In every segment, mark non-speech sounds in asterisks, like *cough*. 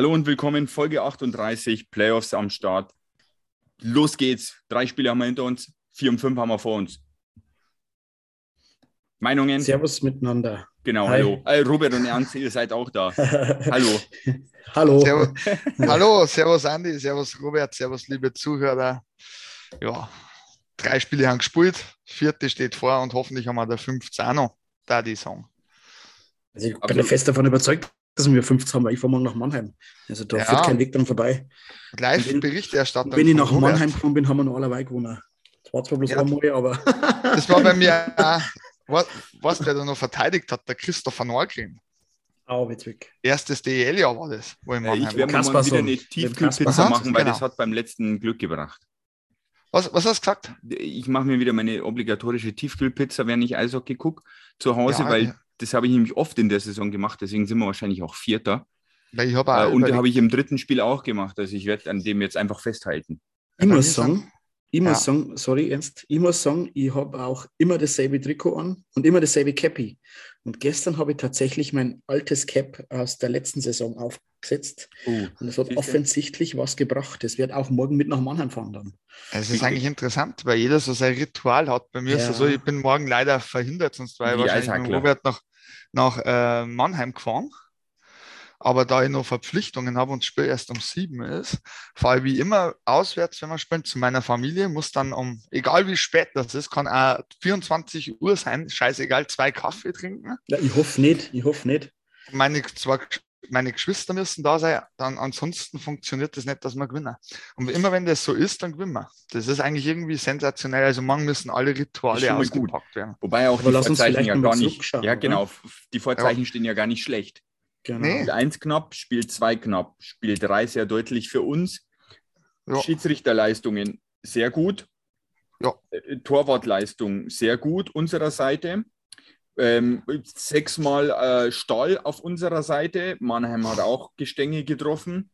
Hallo und willkommen, Folge 38, Playoffs am Start. Los geht's. Drei Spiele haben wir hinter uns, vier und fünf haben wir vor uns. Meinungen? Servus miteinander. Genau, Hi. hallo. Äh, Robert und Ernst, ihr seid auch da. *laughs* hallo. hallo. Servus. *laughs* hallo, servus Andi, servus Robert, servus liebe Zuhörer. Ja, drei Spiele haben gespielt, vierte steht vor und hoffentlich haben wir der fünfte auch noch, da die Song. Also ich bin Absolut. fest davon überzeugt, dass wir 15 haben, weil ich fahre morgen nach Mannheim. Also da ja. führt kein Weg dran vorbei. Live-Berichterstattung. Wenn ich nach Mannheim gekommen bin, haben wir noch alle gewonnen. Das war zwar bloß ja. einmal, aber. *laughs* das war bei mir auch. Was, was wer da noch verteidigt hat, der Christopher Norgren. Oh, Witzig. Erstes DEL-Jahr war das. Wo ich, ich werde mal wieder eine Tiefkühlpizza machen, weil genau. das hat beim letzten Glück gebracht. Was, was hast du gesagt? Ich mache mir wieder meine obligatorische Tiefkühlpizza, wenn ich Eishockey gucke, zu Hause, ja, weil ja das habe ich nämlich oft in der Saison gemacht, deswegen sind wir wahrscheinlich auch Vierter. Ich hab auch äh, und habe ich im dritten Spiel auch gemacht. Also ich werde an dem jetzt einfach festhalten. Ich muss sagen, ich muss ja. sagen, sorry Ernst, ich muss sagen, ich habe auch immer dasselbe Trikot an und immer dasselbe Cappy. Und gestern habe ich tatsächlich mein altes Cap aus der letzten Saison aufgesetzt. Oh, und es hat offensichtlich was gebracht. Es wird auch morgen mit nach Mannheim fahren dann. Es ist eigentlich interessant, weil jeder so sein Ritual hat. Bei mir ja. ist es so, ich bin morgen leider verhindert, sonst war ich wahrscheinlich mit Robert noch nach äh, Mannheim gefahren. Aber da ich noch Verpflichtungen habe und das Spiel erst um sieben ist, fahre ich wie immer auswärts, wenn man spielt, zu meiner Familie, muss dann um, egal wie spät das ist, kann auch 24 Uhr sein, scheißegal, zwei Kaffee trinken. Ja, ich hoffe nicht, ich hoffe nicht. Meine zwei meine Geschwister müssen da sein, dann ansonsten funktioniert das nicht, dass wir gewinnen. Und immer wenn das so ist, dann gewinnen wir. Das ist eigentlich irgendwie sensationell. Also morgen müssen alle Rituale ausgepackt werden. Wobei auch Aber die Vorzeichen ja gar nicht. Ja, genau. Oder? Die Vorzeichen ja. stehen ja gar nicht schlecht. Genau. Nee. Spiel 1 knapp, Spiel 2 knapp, Spiel 3 sehr deutlich für uns. Ja. Schiedsrichterleistungen sehr gut. Ja. Äh, Torwartleistung sehr gut unserer Seite. Ähm, sechsmal äh, Stahl auf unserer Seite. Mannheim hat auch Gestänge getroffen.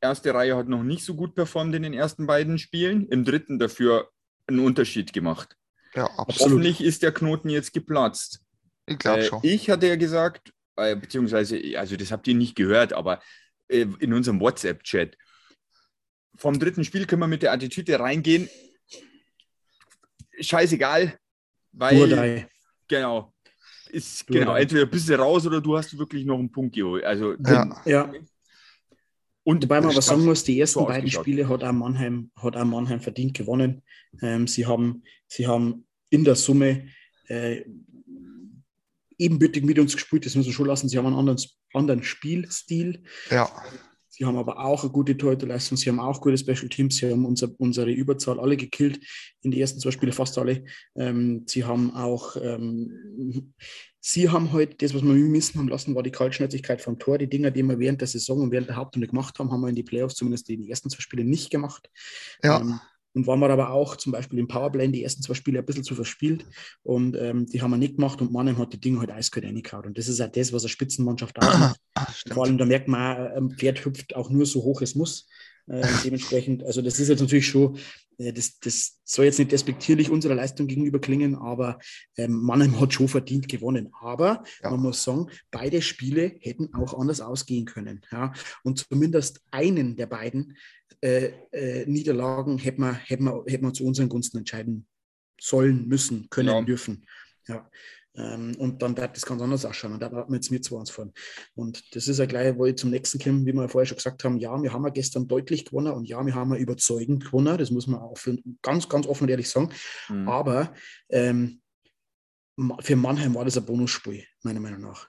Erste Reihe hat noch nicht so gut performt in den ersten beiden Spielen. Im dritten dafür einen Unterschied gemacht. Ja, absolut. Hoffentlich ist der Knoten jetzt geplatzt. Ich glaube äh, schon. ich hatte ja gesagt, äh, beziehungsweise, also das habt ihr nicht gehört, aber äh, in unserem WhatsApp-Chat, vom dritten Spiel können wir mit der Attitüde reingehen. Scheißegal, weil. Urdei. Genau, ist genau, entweder bist du raus oder du hast wirklich noch einen Punkt geholt. Also, ja. ja. Und Wobei man aber sagen muss, die ersten beiden Spiele hat auch Mannheim, hat auch Mannheim verdient gewonnen. Ähm, sie, haben, sie haben in der Summe äh, ebenbürtig mit uns gespielt, das muss man schon lassen. Sie haben einen anderen, anderen Spielstil. Ja. Sie haben aber auch eine gute Torhüterleistung, sie haben auch gute Special Teams, sie haben unser, unsere Überzahl alle gekillt in die ersten zwei Spiele, fast alle. Ähm, sie haben auch, ähm, sie haben heute, halt, das, was wir missen haben lassen, war die Kaltschnäuzigkeit vom Tor. Die Dinger, die wir während der Saison und während der Hauptrunde gemacht haben, haben wir in die Playoffs zumindest in die ersten zwei Spiele nicht gemacht. Ja. Ähm, und waren wir aber auch zum Beispiel im Powerplay die ersten zwei Spiele ein bisschen zu verspielt und ähm, die haben wir nicht gemacht und Mannheim hat die Dinge halt eiskalt reingehauen. Und das ist auch das, was eine Spitzenmannschaft ausmacht. Vor allem, da merkt man, ein Pferd hüpft auch nur so hoch es muss. Äh, dementsprechend, also das ist jetzt natürlich schon, äh, das, das soll jetzt nicht despektierlich unserer Leistung gegenüber klingen, aber ähm, Mannheim hat schon verdient gewonnen. Aber ja. man muss sagen, beide Spiele hätten auch anders ausgehen können. Ja? Und zumindest einen der beiden äh, äh, Niederlagen hätten wir, hätten, wir, hätten wir zu unseren Gunsten entscheiden sollen, müssen, können, ja. dürfen. Ja. Ähm, und dann wird das ganz anders ausschauen. Und da warten wir jetzt mit zu uns fahren. Und das ist ja gleich, wo ich zum nächsten komme, wie wir vorher schon gesagt haben, ja, wir haben ja gestern deutlich gewonnen und ja, wir haben ja überzeugend gewonnen. Das muss man auch ganz, ganz offen und ehrlich sagen. Mhm. Aber ähm, für Mannheim war das ein Bonusspiel, meiner Meinung nach.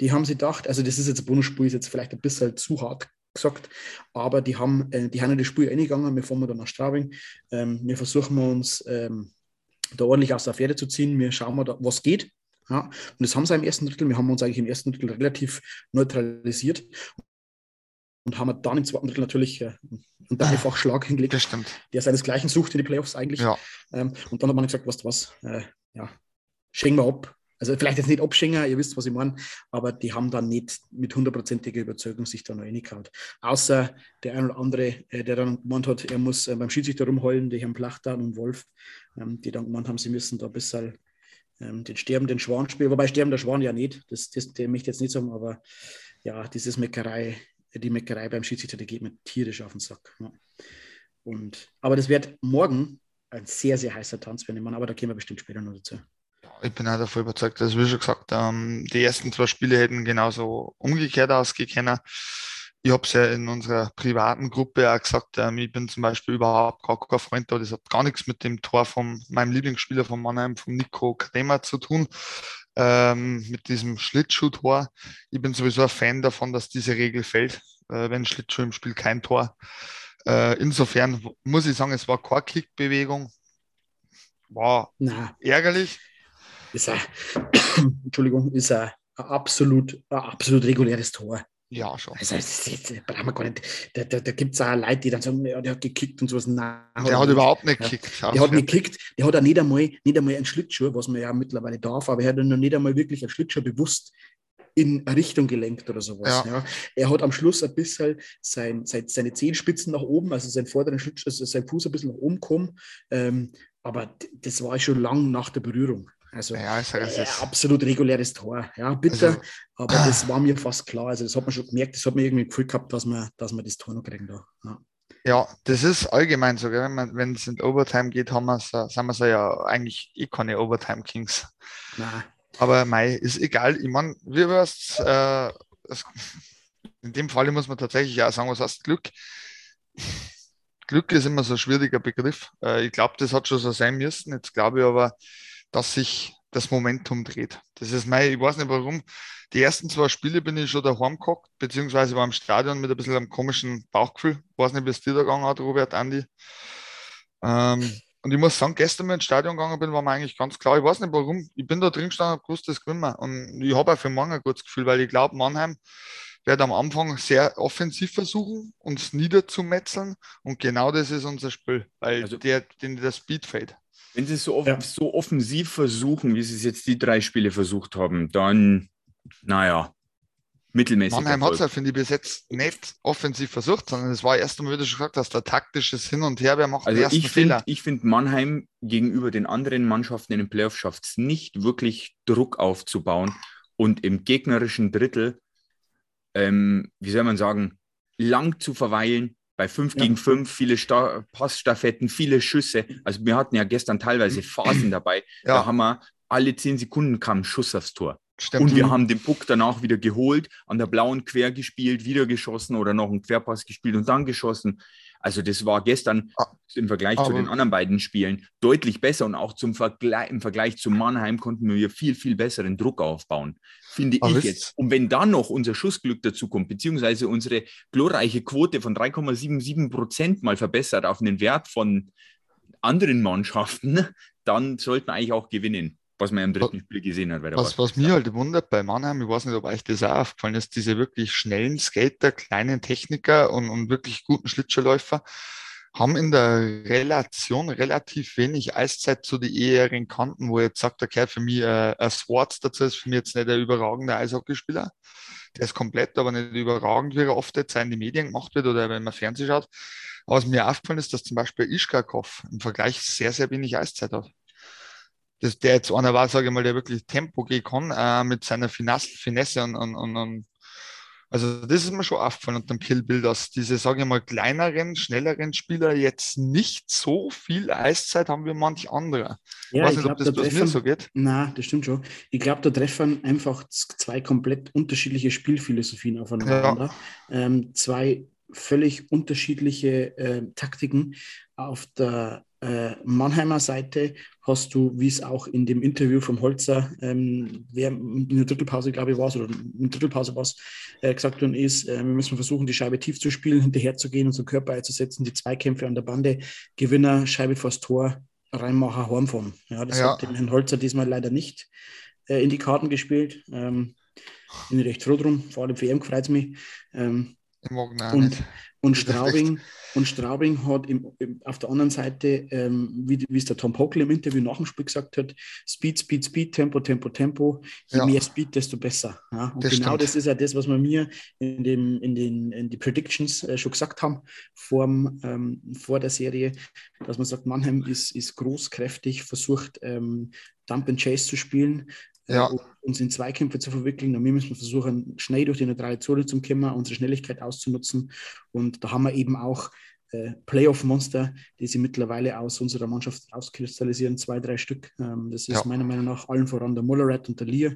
Die haben sich gedacht, also das ist jetzt ein Bonusspiel, ist jetzt vielleicht ein bisschen zu hart gesagt, aber die haben, äh, die haben in das Spiel eingegangen, wir fahren dann nach Straubing, ähm, wir versuchen uns ähm, da ordentlich aus der Pferde zu ziehen, wir schauen mal, was geht. Ja, und das haben sie im ersten Drittel, wir haben uns eigentlich im ersten Drittel relativ neutralisiert und haben dann im zweiten Drittel natürlich äh, einen Dreifachschlag hingelegt, das stimmt. der seinesgleichen sucht in die Playoffs eigentlich. Ja. Ähm, und dann hat man gesagt, was was, äh, ja, schenken wir ab, also vielleicht jetzt nicht Abschinger, ihr wisst, was ich meine, aber die haben dann nicht mit hundertprozentiger Überzeugung sich da noch reingehauen. Außer der ein oder andere, äh, der dann gemeint hat, er muss äh, beim Schiedsrichter rumheulen, die Herrn Plachtan und Wolf, ähm, die dann gemeint haben, sie müssen da ein bisschen ähm, den sterbenden Schwan spielen, wobei sterbender Schwan ja nicht, das, das, der möchte jetzt nicht sagen, aber ja, dieses Meckerei die Meckerei beim Schiedsrichter, die geht mir tierisch auf den Sack. Ja. Und, aber das wird morgen ein sehr, sehr heißer Tanz werden, aber da gehen wir bestimmt später noch dazu. Ich bin auch davon überzeugt, dass, wie schon gesagt, ähm, die ersten zwei Spiele hätten genauso umgekehrt ausgehen Ich habe es ja in unserer privaten Gruppe auch gesagt, ähm, ich bin zum Beispiel überhaupt gar kein Freund da. Das hat gar nichts mit dem Tor von meinem Lieblingsspieler von Mannheim, von Nico Kremer zu tun, ähm, mit diesem Schlittschuhtor. Ich bin sowieso ein Fan davon, dass diese Regel fällt, äh, wenn Schlittschuh im Spiel kein Tor. Äh, insofern muss ich sagen, es war keine Kickbewegung. War Na. ärgerlich ist ein, *coughs* Entschuldigung, ist ein, ein, absolut, ein absolut reguläres Tor. Ja, schon. Also, das, das, das brauchen wir gar nicht. Da, da, da gibt es auch Leute, die dann sagen, ja, der hat gekickt und sowas. Nein, der hat, überhaupt nicht gekickt. Ja, der hat nicht gekickt. Der hat auch nicht einmal, nicht einmal einen Schlittschuh, was man ja mittlerweile darf, aber er hat noch nicht einmal wirklich einen Schlittschuh bewusst in Richtung gelenkt oder sowas. Ja. ja. Er hat am Schluss ein bisschen sein, sein, seine Zehenspitzen nach oben, also sein vorderen Schlittschuh, also sein Fuß ein bisschen nach oben gekommen. Ähm, aber das war schon lang nach der Berührung. Also ja, äh, absolut reguläres Tor. Ja, bitte. Also, aber das war mir fast klar. Also das hat man schon gemerkt, das hat mir irgendwie Gefühl gehabt, dass man, dass man das Tor noch kriegen da. Ja. ja. das ist allgemein so. Wenn es in Overtime geht, haben wir so, sind wir so ja eigentlich eh keine Overtime Kings. Nein. Aber Mai ist egal. Ich meine, wie war's, äh, in dem Fall muss man tatsächlich auch sagen, was heißt Glück? Glück ist immer so ein schwieriger Begriff. Äh, ich glaube, das hat schon so sein müssen. Jetzt glaube ich aber, dass sich das Momentum dreht. Das ist mein, ich weiß nicht warum. Die ersten zwei Spiele bin ich schon daheim gehockt, beziehungsweise war im Stadion mit ein bisschen einem komischen Bauchgefühl. Ich weiß nicht, wie es dir da gegangen hat, Robert, Andi. Ähm, und ich muss sagen, gestern, wenn ich ins Stadion gegangen bin, war mir eigentlich ganz klar, ich weiß nicht warum, ich bin da drin gestanden, habe gewusst, das gewinnen wir. Und ich habe auch für morgen ein gutes Gefühl, weil ich glaube, Mannheim wird am Anfang sehr offensiv versuchen, uns niederzumetzeln. Und genau das ist unser Spiel, weil also, der, den, der Speed fällt. Wenn sie es so, ja. so offensiv versuchen, wie sie es jetzt die drei Spiele versucht haben, dann, naja, mittelmäßig. Mannheim hat es ja, finde ich, bis jetzt nicht offensiv versucht, sondern es war erst einmal, wie du schon gesagt hast, der taktisches Hin und Her, wer macht also ich Fehler. ich finde Mannheim gegenüber den anderen Mannschaften in den Playoffs schafft es nicht wirklich Druck aufzubauen und im gegnerischen Drittel, ähm, wie soll man sagen, lang zu verweilen, bei 5 ja. gegen 5 viele Sta Passstaffetten, viele Schüsse. Also wir hatten ja gestern teilweise *clears throat* Phasen dabei. Ja. Da haben wir alle 10 Sekunden kam ein Schuss aufs Tor. Stimmt. Und wir haben den Puck danach wieder geholt, an der blauen quer gespielt, wieder geschossen oder noch einen Querpass gespielt und dann geschossen. Also das war gestern ah, im Vergleich zu den anderen beiden Spielen deutlich besser und auch zum Vergleich, im Vergleich zu Mannheim konnten wir viel, viel besseren Druck aufbauen, finde ich jetzt. Und wenn dann noch unser Schussglück dazu kommt, beziehungsweise unsere glorreiche Quote von 3,77 Prozent mal verbessert auf einen Wert von anderen Mannschaften, *laughs* dann sollten wir eigentlich auch gewinnen was man im dritten Spiel gesehen hat. Was, was mir halt wundert bei Mannheim, ich weiß nicht, ob euch das auch aufgefallen ist, diese wirklich schnellen Skater, kleinen Techniker und, und wirklich guten Schlittschuhläufer haben in der Relation relativ wenig Eiszeit zu den eheren Kanten, wo jetzt sagt, okay, für mich äh, ein Swartz dazu ist für mich jetzt nicht der überragende Eishockeyspieler. Der ist komplett, aber nicht überragend, wie er oft jetzt in den Medien gemacht wird oder wenn man Fernsehen schaut. Aber was mir aufgefallen ist, dass zum Beispiel Ischkakov im Vergleich sehr, sehr wenig Eiszeit hat dass der jetzt einer war, sage ich mal, der wirklich Tempo gehen kann äh, mit seiner Finesse und, und, und, und, also das ist mir schon aufgefallen unter dem Killbild, dass diese, sage ich mal, kleineren, schnelleren Spieler jetzt nicht so viel Eiszeit haben wie manch andere. Ja, ich weiß nicht, glaub, ob das bei mir so geht. Nein, das stimmt schon. Ich glaube, da treffen einfach zwei komplett unterschiedliche Spielphilosophien aufeinander. Ja. Ähm, zwei völlig unterschiedliche äh, Taktiken. Auf der äh, Mannheimer Seite hast du, wie es auch in dem Interview vom Holzer, ähm, wer in der Drittelpause, glaube ich, war es, oder in der Drittelpause war es, äh, gesagt worden ist, äh, wir müssen versuchen, die Scheibe tief zu spielen, hinterher zu gehen, unseren Körper einzusetzen, die Zweikämpfe an der Bande, Gewinner, Scheibe vors Tor, Reinmacher, Hornform. Ja, das ja. hat den Herrn Holzer diesmal leider nicht äh, in die Karten gespielt. Ähm, bin ich recht froh drum, vor allem für ihn freut es mich. Ähm, und, und Straubing, und Straubing hat im, im, auf der anderen Seite, ähm, wie, wie es der Tom Pokel im Interview nach dem Spiel gesagt hat, Speed, Speed, Speed, Tempo, Tempo, Tempo. Je ja. mehr Speed, desto besser. Ja? Und das genau stimmt. das ist ja das, was wir mir in, dem, in, den, in die Predictions äh, schon gesagt haben vorm, ähm, vor der Serie, dass man sagt, Mannheim ist, ist groß, kräftig, versucht ähm, Dump and Chase zu spielen ja. äh, uns in Zweikämpfe zu verwickeln. Und wir müssen versuchen, schnell durch die neutrale Zone zu kommen, unsere Schnelligkeit auszunutzen. Und da haben wir eben auch äh, Playoff-Monster, die sie mittlerweile aus unserer Mannschaft auskristallisieren, zwei, drei Stück. Ähm, das ist ja. meiner Meinung nach allen voran der Mulleret und der Lear.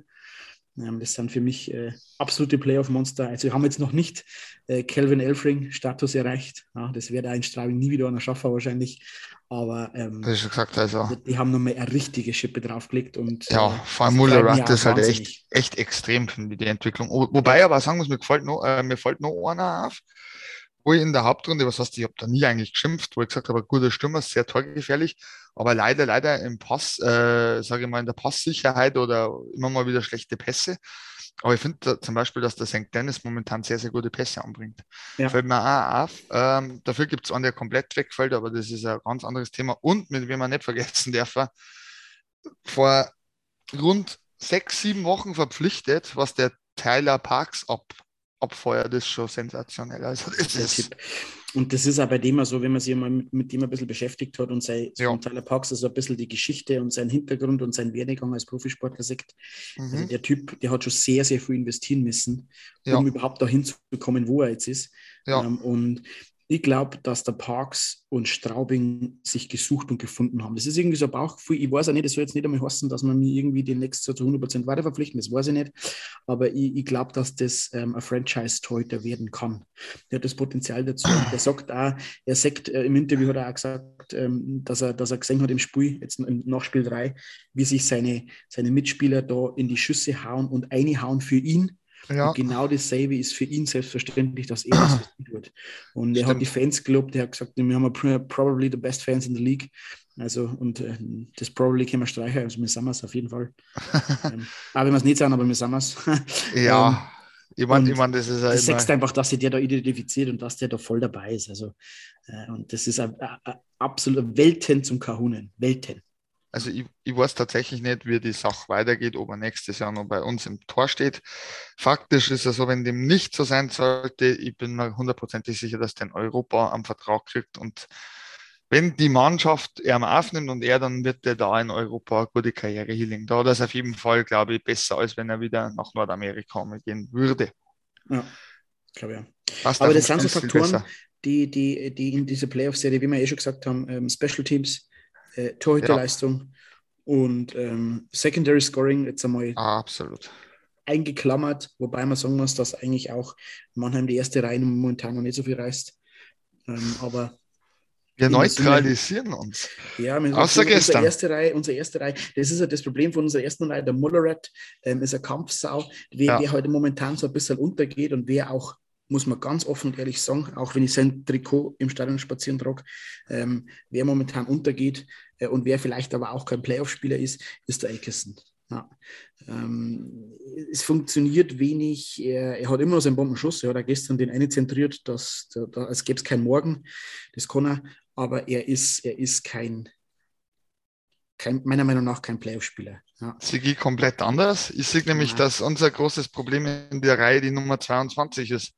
Ähm, das sind für mich äh, absolute Playoff-Monster. Also wir haben jetzt noch nicht äh, Kelvin Elfring-Status erreicht. Ja, das wird ein Straubing nie wieder einer schaffen wahrscheinlich. Aber ähm, das ist gesagt, also. die, die haben nochmal eine richtige Schippe draufgelegt. Und, ja, äh, vor allem Muller Rat ist halt echt, echt extrem, finde ich, die Entwicklung. Wobei aber sagen muss, mir gefällt noch, äh, mir fällt noch einer auf, wo ich in der Hauptrunde, was heißt, ich habe da nie eigentlich geschimpft, wo ich gesagt habe, guter Stürmer, sehr torgefährlich, aber leider, leider im Pass, äh, sage ich mal, in der Passsicherheit oder immer mal wieder schlechte Pässe. Aber ich finde zum Beispiel, dass der St. Dennis momentan sehr, sehr gute Pässe anbringt. Ja. Fällt mir auch auf. Ähm, dafür gibt es einen, der komplett wegfällt, aber das ist ein ganz anderes Thema. Und mit wem man nicht vergessen darf, vor rund sechs, sieben Wochen verpflichtet, was der Tyler Parks ab, abfeuert, ist schon sensationell. Also das ist, und das ist auch bei dem so, wenn man sich mal mit, mit dem ein bisschen beschäftigt hat und sein, ja. Tyler Parks also ein bisschen die Geschichte und seinen Hintergrund und seinen Werdegang als Profisportler sagt. Mhm. Also der Typ, der hat schon sehr, sehr viel investieren müssen, um ja. überhaupt dahin zu kommen, wo er jetzt ist. Ja. Ähm, und ich glaube, dass der Parks und Straubing sich gesucht und gefunden haben. Das ist irgendwie so ein Bauchgefühl. Ich weiß auch nicht, das soll jetzt nicht einmal heißen, dass man mir irgendwie demnächst so zu 100% weiter verpflichten, das weiß ich nicht. Aber ich, ich glaube, dass das ähm, ein Franchise-Torhüter werden kann. Der hat das Potenzial dazu. Der sagt auch, er sagt, äh, im Interview hat er auch gesagt, ähm, dass, er, dass er gesehen hat im Spiel, jetzt im Nachspiel 3, wie sich seine, seine Mitspieler da in die Schüsse hauen und eine hauen für ihn ja. Genau dasselbe ist für ihn selbstverständlich, dass er das *clears throat* tut. Und er hat die Fans gelobt, er hat gesagt, wir haben probably the best fans in the league. Also, und äh, das probably können wir streichen, also wir sind es auf jeden Fall. *laughs* ähm, aber wenn wir es nicht sind, aber wir sind es. ja. *laughs* Ähm, ich meine, ich mein, das ist Du sagst einfach, dass sich der da identifiziert und dass der da voll dabei ist. Also, äh, und das ist ein, ein, ein absoluter Welten zum Kahunen. Welten. Also ich, ich, weiß tatsächlich nicht, wie die Sache weitergeht, ob er nächstes Jahr noch bei uns im Tor steht. Faktisch ist es so, wenn dem nicht so sein sollte, ich bin mir hundertprozentig sicher, dass der in Europa am Vertrag kriegt und wenn die Mannschaft er aufnimmt und er, dann wird er da in Europa eine gute Karriere hinlegen. Da das auf jeden Fall, glaube ich, besser, als wenn er wieder nach Nordamerika gehen würde. Ja, glaube ja. Aber das sind so Faktoren, die, die, die in dieser Playoff-Serie, wie wir eh schon gesagt haben, ähm, Special Teams, äh, Torhüterleistung ja. und ähm, Secondary Scoring jetzt einmal absolut eingeklammert, wobei man sagen muss, dass eigentlich auch Mannheim die erste Reihe momentan noch nicht so viel reißt. Ähm, aber wir neutralisieren uns. Ja, wir Außer gestern. Unsere erste, Reihe, unsere erste Reihe, das ist ja das Problem von unserer ersten Reihe. Der Mulleret ähm, ist ein Kampfsau, wer, ja. wer heute momentan so ein bisschen untergeht und wer auch muss man ganz offen und ehrlich sagen, auch wenn ich sein Trikot im Stadion spazieren trage, ähm, wer momentan untergeht äh, und wer vielleicht aber auch kein Playoff-Spieler ist, ist der Elkison. Ja. Ähm, es funktioniert wenig. Er, er, hat immer noch seinen Bombenschuss. Er hat auch gestern den eine zentriert, dass, da, da, als gäbe es keinen Morgen. Das kann er. Aber er ist, er ist kein, kein, meiner Meinung nach kein Playoff-Spieler. Ja. Sigi komplett anders. Ich sehe nämlich, ja. dass unser großes Problem in der Reihe die Nummer 22 ist.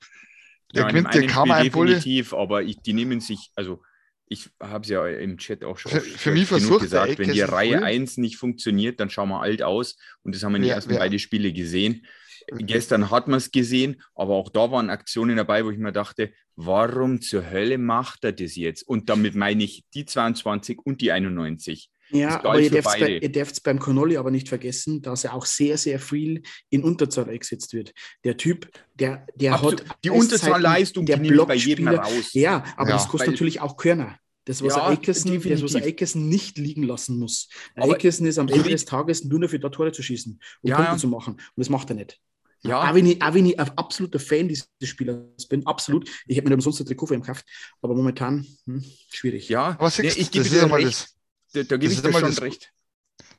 Der ja, gewinnt der kam ein definitiv, aber ich, die nehmen sich, also ich habe es ja im Chat auch schon für, für mich genug gesagt, wenn die Reihe früh. 1 nicht funktioniert, dann schauen wir alt aus und das haben wir in den ja, ersten ja. beiden Spiele gesehen. Gestern hat man es gesehen, aber auch da waren Aktionen dabei, wo ich mir dachte, warum zur Hölle macht er das jetzt? Und damit meine ich die 22 und die 91. Ja, aber ihr dürft, bei, ihr dürft beim Connolly aber nicht vergessen, dass er auch sehr, sehr viel in Unterzahl eingesetzt wird. Der Typ, der, der Absolut. hat. Die Unterzahlleistung, der die bei jedem raus. Ja, aber ja, das kostet natürlich auch Körner. Das, was ja, Akerson, das, was Akerson nicht liegen lassen muss. Akerson ist am Ende des Tages nur dafür da Tore zu schießen und ja, Punkte ja. zu machen. Und das macht er nicht. Ja. Auch wenn, ich, auch wenn ich ein absoluter Fan dieses Spielers bin, absolut. Ich hätte mir umsonst ein Trikot für ihn gekauft, aber momentan hm, schwierig. Ja, aber nee, ich gebe dir recht. Das, da, da gebe ich dir schon das, recht.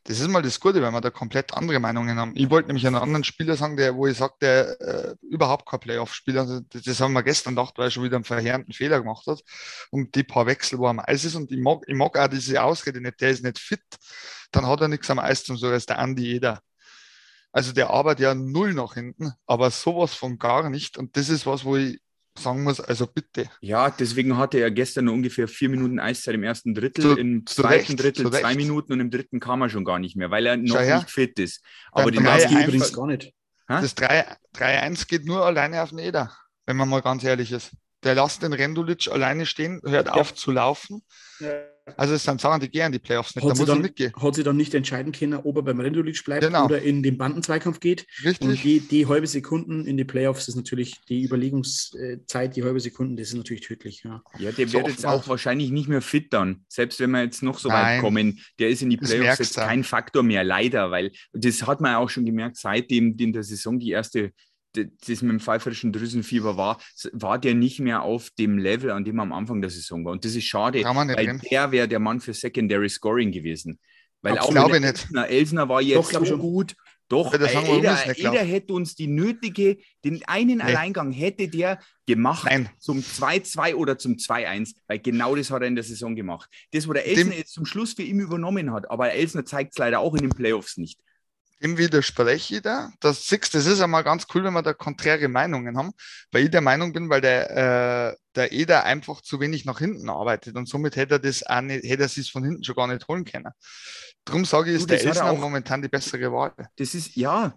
Das ist mal das Gute, weil wir da komplett andere Meinungen haben. Ich wollte nämlich einen anderen Spieler sagen, der, wo ich sage, der äh, überhaupt kein Playoff-Spieler, also das, das, haben wir gestern gedacht, weil er schon wieder einen verheerenden Fehler gemacht hat und die paar Wechsel, wo er am Eis ist und ich mag, ich mag auch diese Ausrede nicht, der ist nicht fit, dann hat er nichts am Eis zum so als der Andi jeder. Also der arbeitet ja null nach hinten, aber sowas von gar nicht und das ist was, wo ich sagen muss, also bitte. Ja, deswegen hatte er gestern nur ungefähr vier Minuten Eiszeit im ersten Drittel, zu, im zweiten Recht, Drittel zwei Minuten und im dritten kam er schon gar nicht mehr, weil er noch nicht fit ist. Aber die geht übrigens gar nicht. Ha? Das 3-1 geht nur alleine auf den Eder, wenn man mal ganz ehrlich ist. Der lässt den Rendulic alleine stehen, hört ja. auf zu laufen. Also es sind Sachen, die gehen die Playoffs nicht. Hat, da sie dann, mitgehen. hat sie dann nicht entscheiden können, ob er beim Rendulic bleibt genau. oder in den Bandenzweikampf geht. Richtig. Und die, die halbe Sekunden in die Playoffs ist natürlich die Überlegungszeit, die halbe Sekunden, das ist natürlich tödlich. Ja, ja der so wird jetzt auch wahrscheinlich nicht mehr fit dann. Selbst wenn wir jetzt noch so Nein. weit kommen, der ist in die Playoffs jetzt kein Faktor mehr, leider, weil das hat man auch schon gemerkt, seitdem in der Saison die erste das mit dem pfeiferischen Drüsenfieber war, war der nicht mehr auf dem Level, an dem er am Anfang der Saison war. Und das ist schade, weil reden. der wäre der Mann für Secondary Scoring gewesen. Weil auch glaube Elsner, Elsner war jetzt Doch, so gut. Doch, ja, Eder, Eder hätte uns die nötige, den einen nee. Alleingang hätte der gemacht Nein. zum 2-2 oder zum 2-1, weil genau das hat er in der Saison gemacht. Das, wo der Elsner jetzt zum Schluss für ihn übernommen hat, aber Elsner zeigt es leider auch in den Playoffs nicht dem widerspreche ich da. Das, das ist einmal ganz cool, wenn wir da konträre Meinungen haben, weil ich der Meinung bin, weil der, äh, der Eder einfach zu wenig nach hinten arbeitet und somit hätte er das auch nicht, hätte er sich von hinten schon gar nicht holen können. Darum sage ich, ist du, der Elsner auch, momentan die bessere Wahl. Das ist, ja,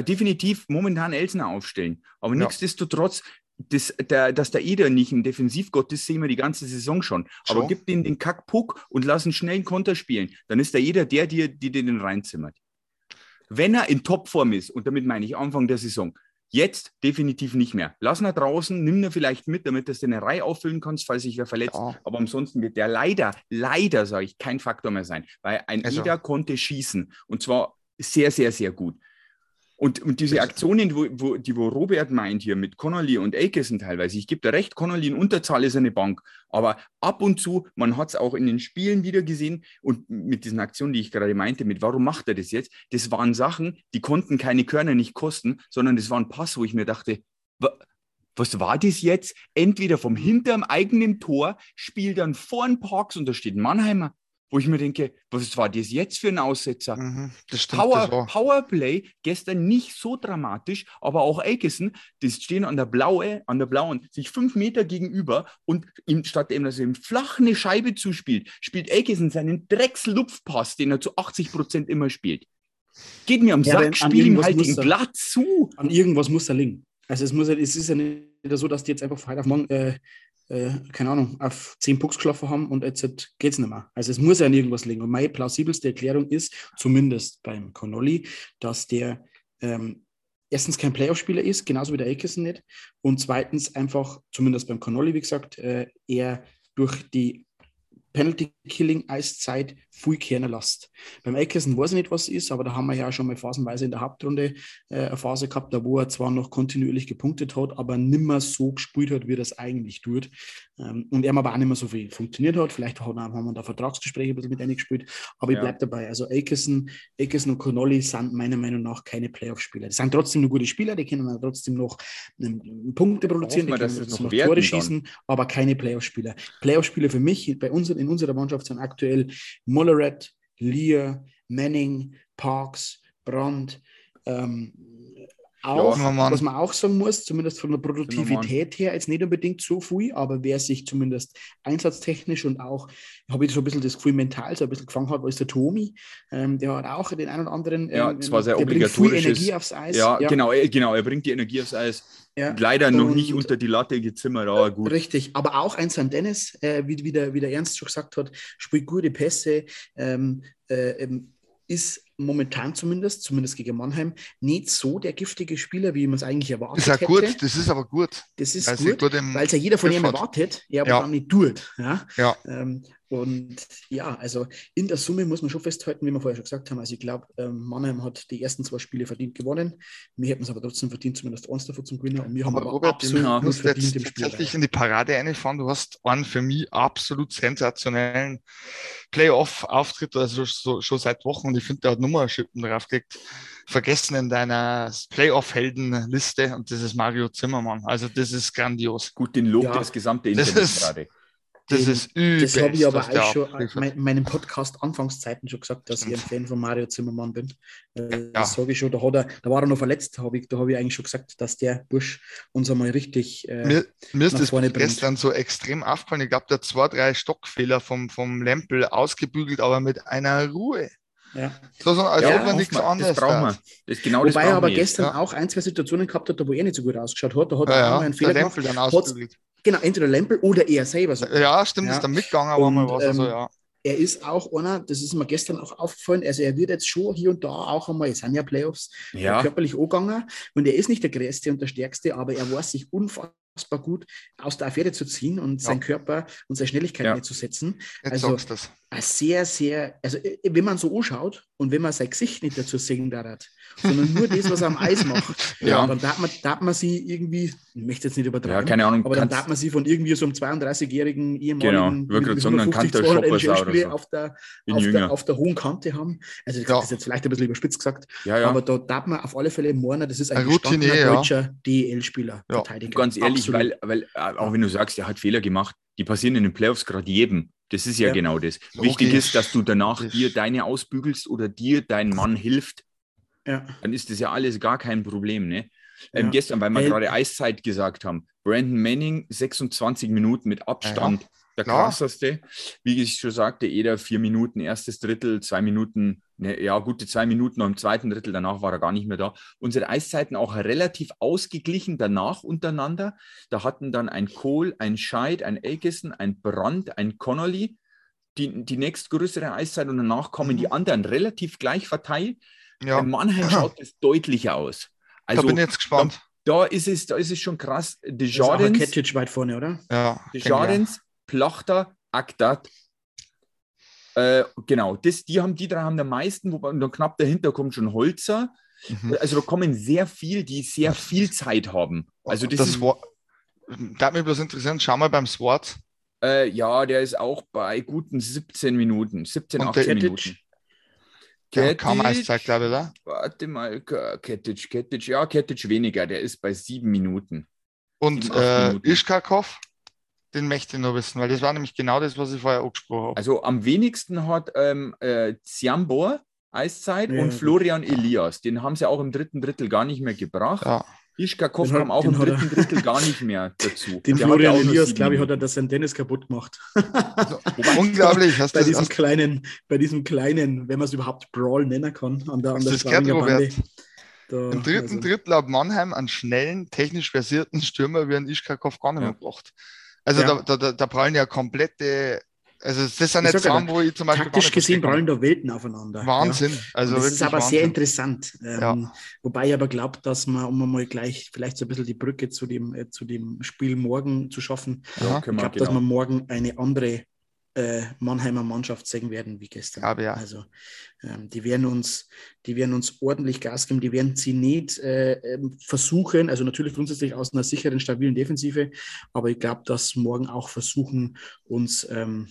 definitiv momentan Elsner aufstellen. Aber ja. nichtsdestotrotz, das, der, dass der Eder nicht ein Defensivgott ist, sehen wir die ganze Saison schon. Aber gib den den Kackpuck und lass einen schnellen Konter spielen. Dann ist der Eder der, der, der den reinzimmert. Wenn er in Topform ist, und damit meine ich Anfang der Saison, jetzt definitiv nicht mehr. Lass ihn draußen, nimm ihn vielleicht mit, damit du deine Reihe auffüllen kannst, falls sich wer verletzt. Ja. Aber ansonsten wird der leider, leider, sage ich, kein Faktor mehr sein, weil ein also. Eder konnte schießen und zwar sehr, sehr, sehr gut. Und, und diese Aktionen, wo, wo, die wo Robert meint hier mit Connolly und Akeson teilweise, ich gebe dir recht, Connolly in Unterzahl ist eine Bank, aber ab und zu, man hat es auch in den Spielen wieder gesehen und mit diesen Aktionen, die ich gerade meinte, mit warum macht er das jetzt, das waren Sachen, die konnten keine Körner nicht kosten, sondern das war ein Pass, wo ich mir dachte, was war das jetzt? Entweder vom hinterm eigenen Tor, spielt dann vor den Parks und da steht Mannheimer wo ich mir denke, was war das jetzt für ein Aussetzer? Mhm, stimmt, Power, Powerplay gestern nicht so dramatisch, aber auch Aikison, die stehen an der blaue, an der blauen, sich fünf Meter gegenüber und ihm, statt ihm, dass er ihm flach eine Scheibe zuspielt, spielt Aikison seinen Dreckslupfpass, den er zu 80 Prozent immer spielt. Geht mir am ja, Sack, spiel ihm halt den glatt zu. An irgendwas muss er liegen. Also es, muss, es ist ja nicht so, dass die jetzt einfach von heute auf morgen äh, äh, keine Ahnung, auf 10 Pucks geschlafen haben und jetzt geht es nicht mehr. Also es muss ja an irgendwas liegen. Und meine plausibelste Erklärung ist, zumindest beim Connolly, dass der ähm, erstens kein Playoff-Spieler ist, genauso wie der Akerson nicht. Und zweitens einfach, zumindest beim Connolly, wie gesagt, äh, er durch die Penalty-Killing-Eiszeit viel kehren lässt. Beim Eckerson weiß ich nicht, was ist, aber da haben wir ja schon mal phasenweise in der Hauptrunde äh, eine Phase gehabt, da wo er zwar noch kontinuierlich gepunktet hat, aber nimmer so gespielt hat, wie er das eigentlich tut. Ähm, und er aber auch nicht mehr so viel funktioniert hat. Vielleicht haben wir da Vertragsgespräche ein bisschen mit eingespielt, aber ja. ich bleibe dabei. Also Akerson, Akerson und Connolly sind meiner Meinung nach keine Playoff-Spieler. Die sind trotzdem noch gute Spieler, die können trotzdem noch Punkte produzieren, die können noch, noch Tore schießen, aber keine Playoff-Spieler. Playoff-Spieler für mich bei uns in unserer Mannschaft sind aktuell Molleret, Lear, Manning, Parks, Brandt, ähm, auch, ja, was man auch sagen muss, zumindest von der Produktivität her, jetzt nicht unbedingt so viel, aber wer sich zumindest einsatztechnisch und auch, habe ich so ein bisschen das Gefühl mental so ein bisschen gefangen hat, war ist der Tomi. Ähm, der hat auch den einen oder anderen. Ja, ähm, das war sehr obligatorisch. Energie aufs Eis. Ja, ja, Genau, genau, er bringt die Energie aufs Eis. Ja, Leider noch nicht unter die Latte gezimmert, aber gut. Richtig, aber auch ein San Dennis, äh, wie, wie, der, wie der Ernst schon gesagt hat, spielt gute Pässe, ähm, äh, ähm, ist momentan zumindest, zumindest gegen Mannheim, nicht so der giftige Spieler, wie man es eigentlich erwartet ist ja hätte. gut, das ist aber gut. Das ist gut, weil es ja jeder von ihm erwartet, er aber ja. dann nicht tut. Ja? ja. Ähm, und ja, also in der Summe muss man schon festhalten, wie wir vorher schon gesagt haben. Also ich glaube, ähm, Mannheim hat die ersten zwei Spiele verdient gewonnen. Wir hätten es aber trotzdem verdient, zumindest eins davon zum Gewinnen. Und wir haben aber, aber Robert, absolut ja, muss verdient im Spiel. tatsächlich in die Parade einfahren. Du hast einen für mich absolut sensationellen Playoff-Auftritt, also so, schon seit Wochen. Und ich finde, der hat Nummerschippen draufgelegt. Vergessen in deiner Playoff-Heldenliste. Und das ist Mario Zimmermann. Also das ist grandios. Gut, den Lob ja, das gesamte Internet gerade. Das den, ist übelst, Das habe ich aber auch schon in meinen Podcast-Anfangszeiten schon gesagt, dass Stimmt. ich ein Fan von Mario Zimmermann bin. Äh, ja. Das sage ich schon. Da, hat er, da war er noch verletzt, hab ich, da habe ich eigentlich schon gesagt, dass der Busch uns einmal richtig. Äh, mir, mir ist das gestern so extrem aufgefallen. Ich glaube, der zwei, drei Stockfehler vom, vom Lempel ausgebügelt, aber mit einer Ruhe. Ja. So, so, als ja, ob man nichts anderes das brauchen wir. Das genau Wobei das er aber gestern ja. auch ein, zwei Situationen gehabt hat, wo er nicht so gut ausgeschaut hat. Da hat er ja, einen Fehler gemacht. Dann ausgebügelt. Genau, entweder Lempel oder er selber. So. Ja, stimmt, ja. ist dann mitgegangen, aber mal was. Also, ja. Er ist auch einer, das ist mir gestern auch aufgefallen, also er wird jetzt schon hier und da auch einmal, es sind ja Playoffs, ja. körperlich angegangen und er ist nicht der Größte und der Stärkste, aber er weiß sich unfassbar unfassbar gut aus der Affäre zu ziehen und ja. seinen Körper und seine Schnelligkeit ja. einzusetzen. Jetzt also sehr, sehr, also äh, wenn man so anschaut und wenn man sein Gesicht nicht dazu sehen darf, sondern nur das, was er am Eis macht, *laughs* ja. dann darf man, darf man sie irgendwie, ich möchte jetzt nicht übertreiben, ja, keine Ahnung, aber dann darf man sie von irgendwie so einem 32-jährigen ehemaligen genau, mit, sagen, 50, 200 so. auf, der, auf, der, auf der hohen Kante haben. Also ja. das ist jetzt vielleicht ein bisschen überspitzt gesagt, ja, ja. aber da darf man auf alle Fälle morgen, das ist ein, ein gestandener deutscher DL-Spieler, Verteidiger. Ganz ehrlich, weil, weil äh, auch wenn du sagst, er hat Fehler gemacht, die passieren in den Playoffs gerade jedem. Das ist ja, ja. genau das. Okay. Wichtig ist, dass du danach das dir deine ausbügelst oder dir dein Mann hilft. Ja. Dann ist das ja alles gar kein Problem. Ne? Ähm, gestern, weil wir äh, gerade Eiszeit gesagt haben, Brandon Manning 26 Minuten mit Abstand der krasseste. Wie ich schon sagte, jeder vier Minuten, erstes Drittel, zwei Minuten, ne, ja, gute zwei Minuten noch im zweiten Drittel, danach war er gar nicht mehr da. Unsere Eiszeiten auch relativ ausgeglichen danach untereinander. Da hatten dann ein Kohl, ein Scheid, ein Elkison, ein Brand, ein Connolly die, die nächstgrößere Eiszeit und danach kommen mhm. die anderen relativ gleich verteilt. Ja. Bei Mannheim *clears throat* schaut es deutlicher aus. Also, da bin ich jetzt gespannt. Da, da, ist, es, da ist es schon krass. De Jardins, weit vorne, oder? Ja. De Jardins, Plachter, Aktat. Äh, genau, das, die, haben, die drei haben der meisten, wobei dann knapp dahinter kommt schon Holzer. Mhm. Also da kommen sehr viel, die sehr viel Zeit haben. Also das, das ist, war, da hat mich bloß interessiert, schau mal beim Sword. Äh, ja, der ist auch bei guten 17 Minuten, 17, Und 18 Minuten. Ja, kaum Eiszeit, glaube ich, oder? Warte mal, Ketic, Ketic, ja, Ketic weniger, der ist bei sieben Minuten. Und sieben, äh, Minuten. Ischkakov? Den möchte ich noch wissen, weil das war nämlich genau das, was ich vorher angesprochen habe. Also am wenigsten hat ähm, äh, Ziambor Eiszeit ja, und Florian. Elias. Den haben sie auch im dritten Drittel gar nicht mehr gebracht. Ja. Ischkakov kam auch im dritten Drittel gar nicht mehr dazu. *laughs* Den Der Florian Elias, glaube ich, hat er das sein Tennis kaputt gemacht. *laughs* Also, unglaublich. Hast bei diesem kleinen, bei diesem kleinen, wenn man es überhaupt Brawl nennen kann, an der, an der Bande. Da, Im dritten also. Drittel hat Mannheim einen schnellen, technisch versierten Stürmer wie ein Ischkakov gar nicht mehr gebracht. Also ja. da, da, da prallen ja komplette also das sind nicht Sachen, wo ich zum Beispiel. Taktisch gesehen prallen da Welten aufeinander. Wahnsinn. Ja. Also das ist aber Wahnsinn. sehr interessant. Ähm, ja. Wobei ich aber glaube, dass man, um mal gleich vielleicht so ein bisschen die Brücke zu dem, äh, zu dem Spiel morgen zu schaffen, ja, ich glaube, genau. dass wir morgen eine andere äh, Mannheimer Mannschaft sehen werden wie gestern. Aber ja. Also ähm, die werden uns, die werden uns ordentlich Gas geben, die werden sie nicht äh, ähm, versuchen, also natürlich grundsätzlich aus einer sicheren, stabilen Defensive, aber ich glaube, dass morgen auch versuchen, uns ähm,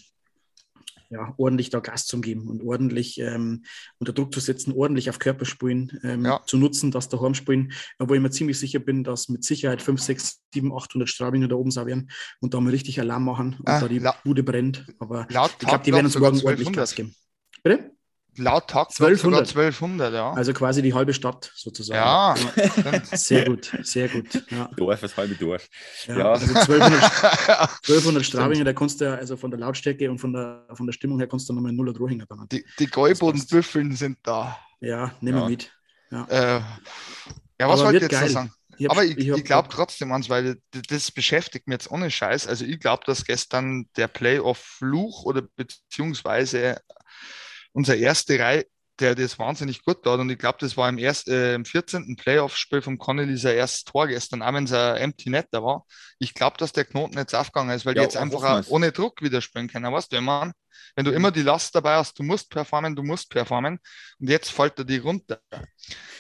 ja, ordentlich da Gas zu geben und ordentlich ähm, unter Druck zu setzen, ordentlich auf Körperspulen ähm, ja. zu nutzen, das daheim spielen, wo ich mir ziemlich sicher bin, dass mit Sicherheit 5, 6, 7, 800 Straubinger da oben sein werden und da mal richtig Alarm machen und ah, da die Bude brennt. Aber ich glaube, die werden uns morgen ordentlich Gas geben. Bitte? Laut Tag 1200. 1200, ja. Also quasi die halbe Stadt sozusagen. Ja. *laughs* sehr gut, sehr gut. Ja. *laughs* Dorf, das halbe Dorf. Ja, ja. Also 1200, 1200 Straubinger, da kannst du ja, also von der Lautstärke und von der, von der Stimmung her kannst du nochmal 0 Uhr hängen. Die, die Gäubodenbüffeln sind da. Ja, nehmen wir mit. Ja, äh, ja was wollte ich jetzt geil. sagen? Ich hab, Aber ich, ich, ich glaube trotzdem ans, weil das beschäftigt mich jetzt ohne Scheiß. Also ich glaube, dass gestern der Playoff-Fluch oder beziehungsweise unsere erste Reihe, der das wahnsinnig gut tat. Und ich glaube, das war im, erst, äh, im 14. Playoff-Spiel von Connolly sein erstes Tor gestern, auch wenn es ein Empty Net da war. Ich glaube, dass der Knoten jetzt aufgegangen ist, weil ja, die jetzt einfach ohne Druck wieder spielen können. Weißt du, immer wenn du immer die Last dabei hast, du musst performen, du musst performen und jetzt fällt er die runter.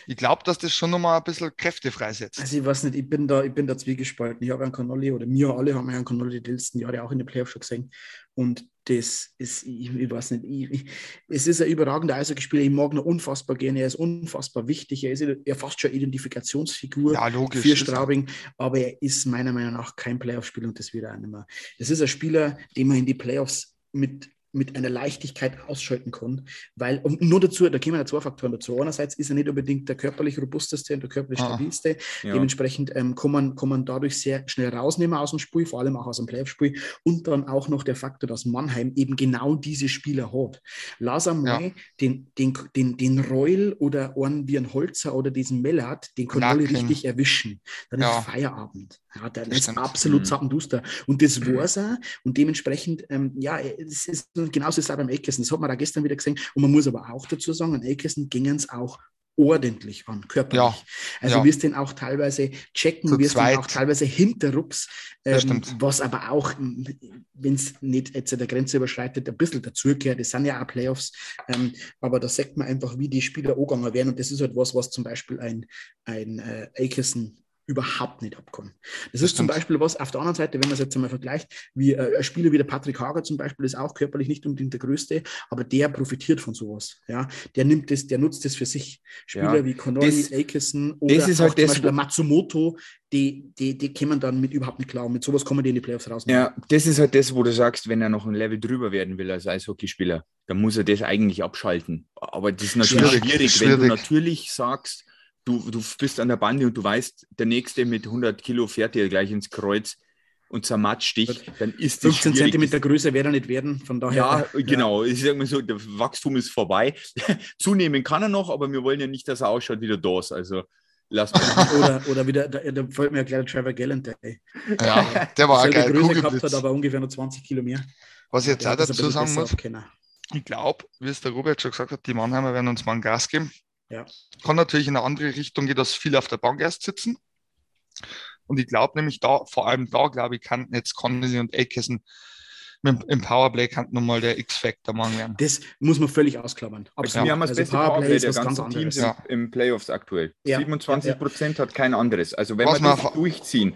Ich glaube, dass das schon nochmal ein bisschen Kräfte freisetzt. Also ich weiß nicht, ich bin da, ich bin da zwiegespalten. Ich habe einen Connolly oder wir alle haben einen Connolly die letzten Jahre auch in den Playoffs schon gesehen und das ist, ich, ich weiß nicht, ich, es ist ein überragender Eishockeyspieler. Ich mag ihn unfassbar gerne. Er ist unfassbar wichtig. Er ist ja fast schon Identifikationsfigur ja, logisch, für Straubing, aber er ist meiner Meinung nach kein Playoff-Spieler und das wird er auch nicht mehr. Das ist ein Spieler, den man in die Playoffs mit mit einer Leichtigkeit ausschalten kann, weil, und nur dazu, da kommen ja zwei Faktoren dazu. Einerseits ist er nicht unbedingt der körperlich robusteste und der körperlich ah, stabilste. Ja. Dementsprechend ähm, kann, man, kann man dadurch sehr schnell rausnehmen aus dem Spiel, vor allem auch aus dem Playoff-Spiel. Und dann auch noch der Faktor, dass Mannheim eben genau diese Spieler hat. Lass einmal ja. den, den, den, den Reul oder einen wie ein Holzer oder diesen Mellert, den kann alle richtig erwischen. Dann ja. ist Feierabend. Ja, der ist absolut mhm. zappenduster. Und das mhm. war er. Und dementsprechend, ähm, ja, es ist genauso ist es auch beim Eckesen. Das hat man da gestern wieder gesehen. Und man muss aber auch dazu sagen, an Eckesen gingen es auch ordentlich an, körperlich. Ja, also ja. wirst den auch teilweise checken, Zu wirst den auch teilweise hinterrups, ähm, was aber auch, wenn es nicht jetzt der Grenze überschreitet, ein bisschen dazugehört. Das sind ja auch Playoffs, ähm, aber da sagt man einfach, wie die Spieler angegangen werden und das ist halt was, was zum Beispiel ein, ein äh, Akerson überhaupt nicht abkommen. Das, das ist zum Beispiel was, auf der anderen Seite, wenn man es jetzt einmal vergleicht, wie äh, ein Spieler wie der Patrick Hager zum Beispiel ist auch körperlich nicht unbedingt der Größte, aber der profitiert von sowas. Ja? Der nimmt das, der nutzt das für sich. Spieler ja, wie Connolly, Aikison oder das ist halt zum Beispiel Matsumoto, die, die, die kommen dann mit überhaupt nicht klar. Und mit sowas kommen die in die Playoffs raus. Ja, das ist halt das, wo du sagst, wenn er noch ein Level drüber werden will als Eishockeyspieler, dann muss er das eigentlich abschalten. Aber das ist natürlich schwierig, schwierig. wenn du natürlich sagst, du, du bist an der Bande und du weißt, der nächste mit 100 Kilo fährt dir gleich ins Kreuz und zermatscht dich, dann ist das 15 Zentimeter größer wird er nicht werden, von daher. Ja, *laughs* genau. Ich sage mal so, der Wachstum ist vorbei. *laughs* Zunehmen kann er noch, aber wir wollen ja nicht, dass er ausschaut wie der DOS. Also lass mal. *laughs* oder, oder wieder, da, da fällt mir ja gleich Trevor Gallant. Ja, der war geil. Größe gehabt hat, aber ungefähr nur 20 Kilo mehr. Was ich jetzt auch dazu sagen muss, ich glaube, wie es der Robert schon gesagt hat, die Mannheimer werden uns mal ein Gas geben. Ja. Kann natürlich in eine andere Richtung gehen, dass viele auf der Bank erst sitzen. Und ich glaube nämlich da, vor allem da, glaube ich, kann jetzt Connelly und Akeson im Powerplay kann nochmal der X-Factor machen werden. Das muss man völlig ausklammern. Absolut. Also wir haben das also beste Powerplay, Powerplay der ganzen Teams im, im, Playoffs aktuell. Ja. 27 Prozent ja, ja. hat kein anderes. Also wenn Was wir das durchziehen,